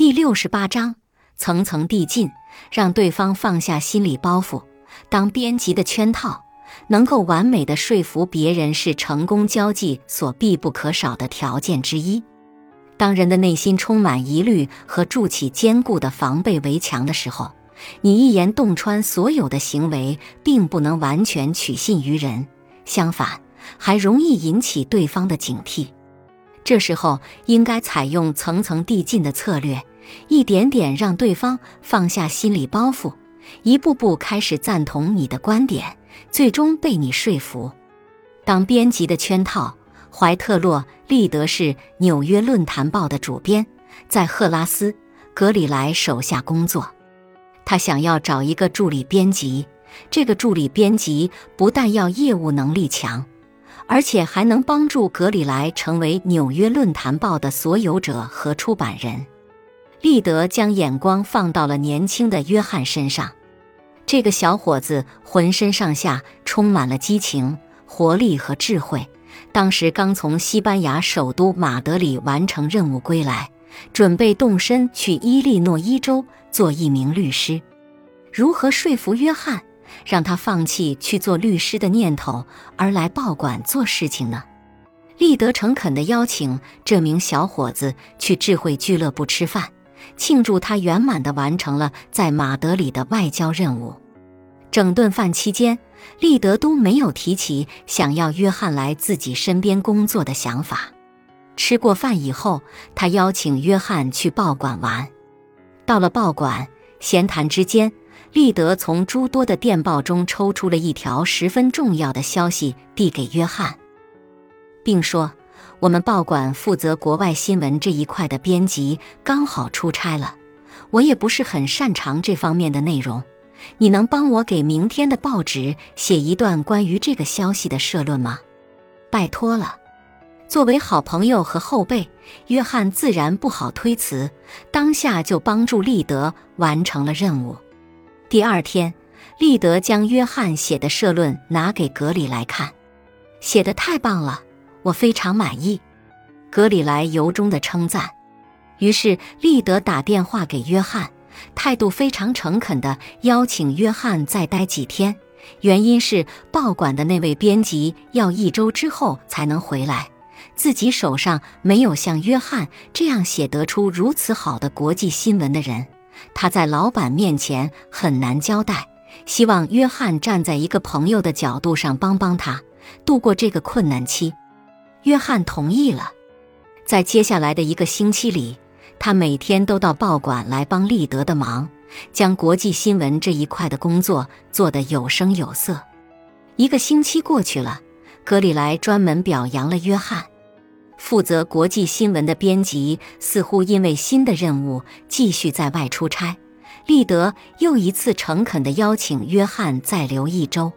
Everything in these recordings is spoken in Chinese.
第六十八章，层层递进，让对方放下心理包袱。当编辑的圈套，能够完美的说服别人，是成功交际所必不可少的条件之一。当人的内心充满疑虑和筑起坚固的防备围墙的时候，你一言洞穿所有的行为，并不能完全取信于人，相反，还容易引起对方的警惕。这时候，应该采用层层递进的策略。一点点让对方放下心理包袱，一步步开始赞同你的观点，最终被你说服。当编辑的圈套，怀特洛·利德是《纽约论坛报》的主编，在赫拉斯·格里莱手下工作。他想要找一个助理编辑，这个助理编辑不但要业务能力强，而且还能帮助格里莱成为《纽约论坛报》的所有者和出版人。利德将眼光放到了年轻的约翰身上。这个小伙子浑身上下充满了激情、活力和智慧。当时刚从西班牙首都马德里完成任务归来，准备动身去伊利诺伊州做一名律师。如何说服约翰，让他放弃去做律师的念头，而来报馆做事情呢？立德诚恳地邀请这名小伙子去智慧俱乐部吃饭。庆祝他圆满地完成了在马德里的外交任务。整顿饭期间，利德都没有提起想要约翰来自己身边工作的想法。吃过饭以后，他邀请约翰去报馆玩。到了报馆，闲谈之间，利德从诸多的电报中抽出了一条十分重要的消息，递给约翰，并说。我们报馆负责国外新闻这一块的编辑刚好出差了，我也不是很擅长这方面的内容。你能帮我给明天的报纸写一段关于这个消息的社论吗？拜托了。作为好朋友和后辈，约翰自然不好推辞，当下就帮助利德完成了任务。第二天，利德将约翰写的社论拿给格里来看，写的太棒了。我非常满意，格里莱由衷的称赞。于是利德打电话给约翰，态度非常诚恳的邀请约翰再待几天。原因是报馆的那位编辑要一周之后才能回来，自己手上没有像约翰这样写得出如此好的国际新闻的人，他在老板面前很难交代。希望约翰站在一个朋友的角度上帮帮他，度过这个困难期。约翰同意了，在接下来的一个星期里，他每天都到报馆来帮利德的忙，将国际新闻这一块的工作做得有声有色。一个星期过去了，格里莱专门表扬了约翰。负责国际新闻的编辑似乎因为新的任务继续在外出差，利德又一次诚恳地邀请约翰再留一周。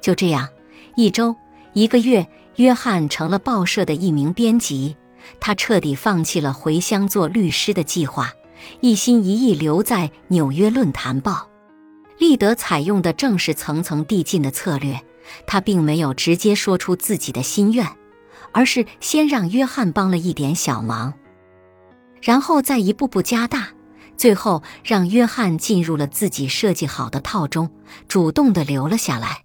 就这样，一周，一个月。约翰成了报社的一名编辑，他彻底放弃了回乡做律师的计划，一心一意留在《纽约论坛报》。利德采用的正是层层递进的策略，他并没有直接说出自己的心愿，而是先让约翰帮了一点小忙，然后再一步步加大，最后让约翰进入了自己设计好的套中，主动的留了下来。